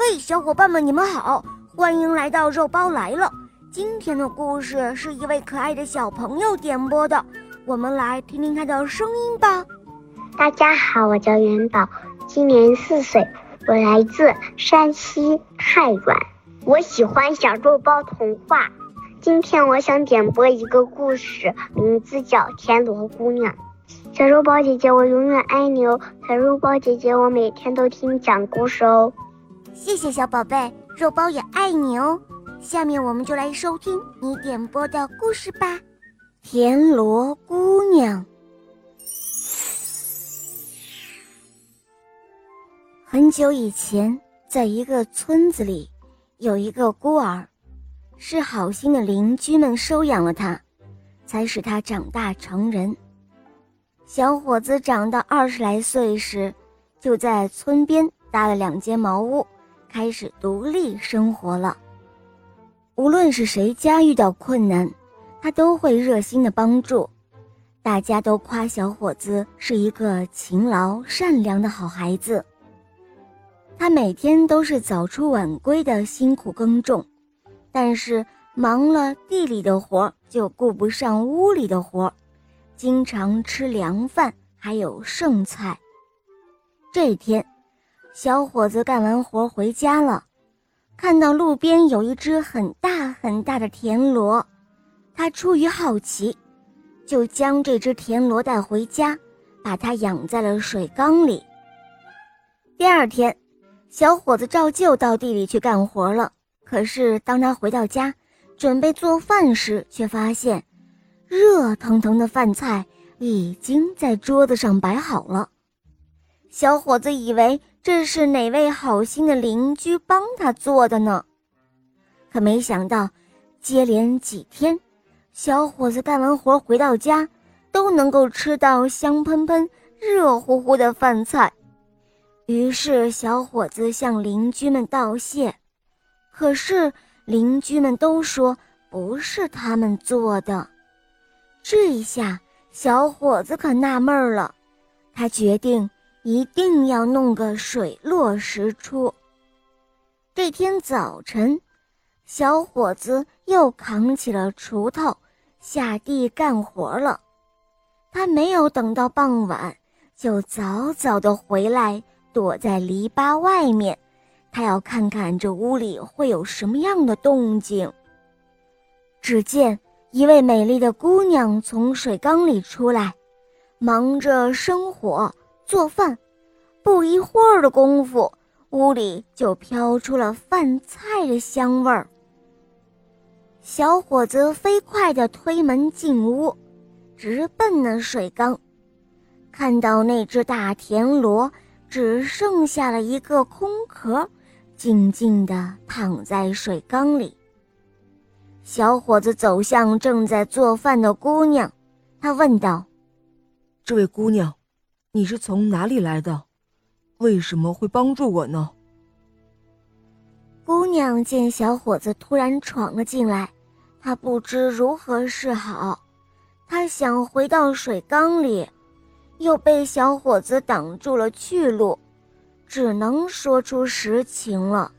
嘿，小伙伴们，你们好，欢迎来到肉包来了。今天的故事是一位可爱的小朋友点播的，我们来听听他的声音吧。大家好，我叫元宝，今年四岁，我来自山西太原，我喜欢小肉包童话。今天我想点播一个故事，名字叫《田螺姑娘》。小肉包姐姐，我永远爱你哦！小肉包姐姐，我每天都听你讲故事哦。谢谢小宝贝，肉包也爱你哦。下面我们就来收听你点播的故事吧，《田螺姑娘》。很久以前，在一个村子里，有一个孤儿，是好心的邻居们收养了他，才使他长大成人。小伙子长到二十来岁时，就在村边搭了两间茅屋，开始独立生活了。无论是谁家遇到困难，他都会热心的帮助。大家都夸小伙子是一个勤劳善良的好孩子。他每天都是早出晚归的辛苦耕种，但是忙了地里的活，就顾不上屋里的活。经常吃凉饭，还有剩菜。这天，小伙子干完活回家了，看到路边有一只很大很大的田螺，他出于好奇，就将这只田螺带回家，把它养在了水缸里。第二天，小伙子照旧到地里去干活了。可是当他回到家，准备做饭时，却发现。热腾腾的饭菜已经在桌子上摆好了，小伙子以为这是哪位好心的邻居帮他做的呢，可没想到，接连几天，小伙子干完活回到家，都能够吃到香喷喷、热乎乎的饭菜。于是，小伙子向邻居们道谢，可是邻居们都说不是他们做的。这一下，小伙子可纳闷了，他决定一定要弄个水落石出。这天早晨，小伙子又扛起了锄头，下地干活了。他没有等到傍晚，就早早的回来，躲在篱笆外面，他要看看这屋里会有什么样的动静。只见。一位美丽的姑娘从水缸里出来，忙着生火做饭。不一会儿的功夫，屋里就飘出了饭菜的香味儿。小伙子飞快地推门进屋，直奔那水缸，看到那只大田螺只剩下了一个空壳，静静地躺在水缸里。小伙子走向正在做饭的姑娘，他问道：“这位姑娘，你是从哪里来的？为什么会帮助我呢？”姑娘见小伙子突然闯了进来，她不知如何是好。她想回到水缸里，又被小伙子挡住了去路，只能说出实情了。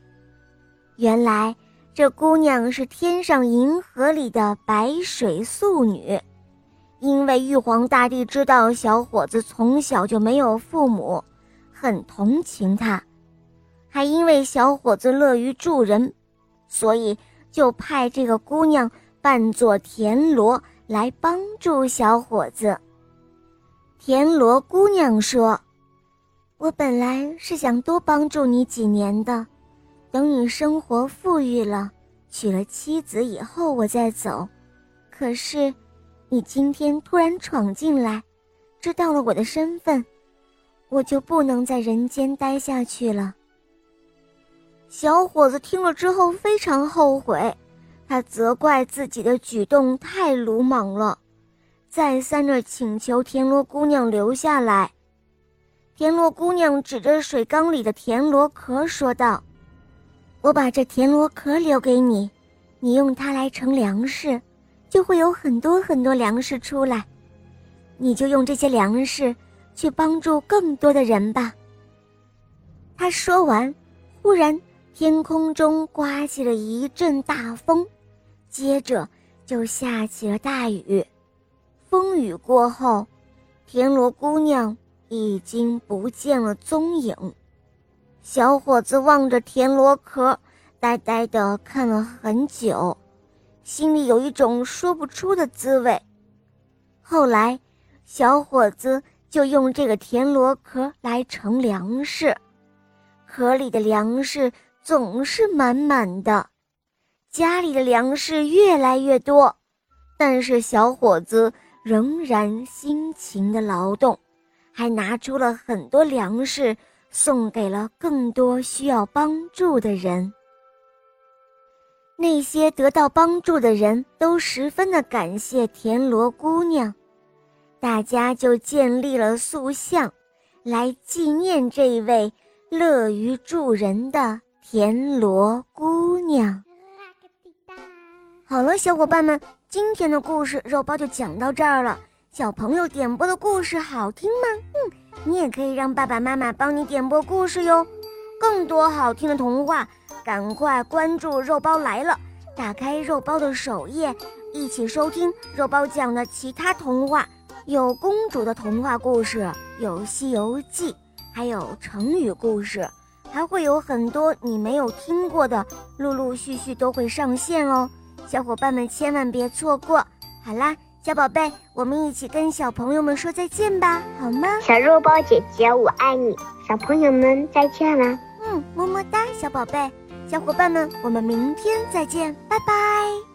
原来。这姑娘是天上银河里的白水素女，因为玉皇大帝知道小伙子从小就没有父母，很同情他，还因为小伙子乐于助人，所以就派这个姑娘扮作田螺来帮助小伙子。田螺姑娘说：“我本来是想多帮助你几年的。”等你生活富裕了，娶了妻子以后，我再走。可是，你今天突然闯进来，知道了我的身份，我就不能在人间待下去了。小伙子听了之后非常后悔，他责怪自己的举动太鲁莽了，再三的请求田螺姑娘留下来。田螺姑娘指着水缸里的田螺壳说道。我把这田螺壳留给你，你用它来盛粮食，就会有很多很多粮食出来。你就用这些粮食去帮助更多的人吧。他说完，忽然天空中刮起了一阵大风，接着就下起了大雨。风雨过后，田螺姑娘已经不见了踪影。小伙子望着田螺壳，呆呆地看了很久，心里有一种说不出的滋味。后来，小伙子就用这个田螺壳来盛粮食，壳里的粮食总是满满的，家里的粮食越来越多，但是小伙子。仍然辛勤的劳动，还拿出了很多粮食送给了更多需要帮助的人。那些得到帮助的人都十分的感谢田螺姑娘，大家就建立了塑像，来纪念这位乐于助人的田螺姑娘。好了，小伙伴们。今天的故事肉包就讲到这儿了。小朋友点播的故事好听吗？嗯，你也可以让爸爸妈妈帮你点播故事哟。更多好听的童话，赶快关注肉包来了，打开肉包的首页，一起收听肉包讲的其他童话。有公主的童话故事，有《西游记》，还有成语故事，还会有很多你没有听过的，陆陆续续都会上线哦。小伙伴们千万别错过！好啦，小宝贝，我们一起跟小朋友们说再见吧，好吗？小肉包姐姐，我爱你！小朋友们再见了。嗯，么么哒，小宝贝，小伙伴们，我们明天再见，拜拜。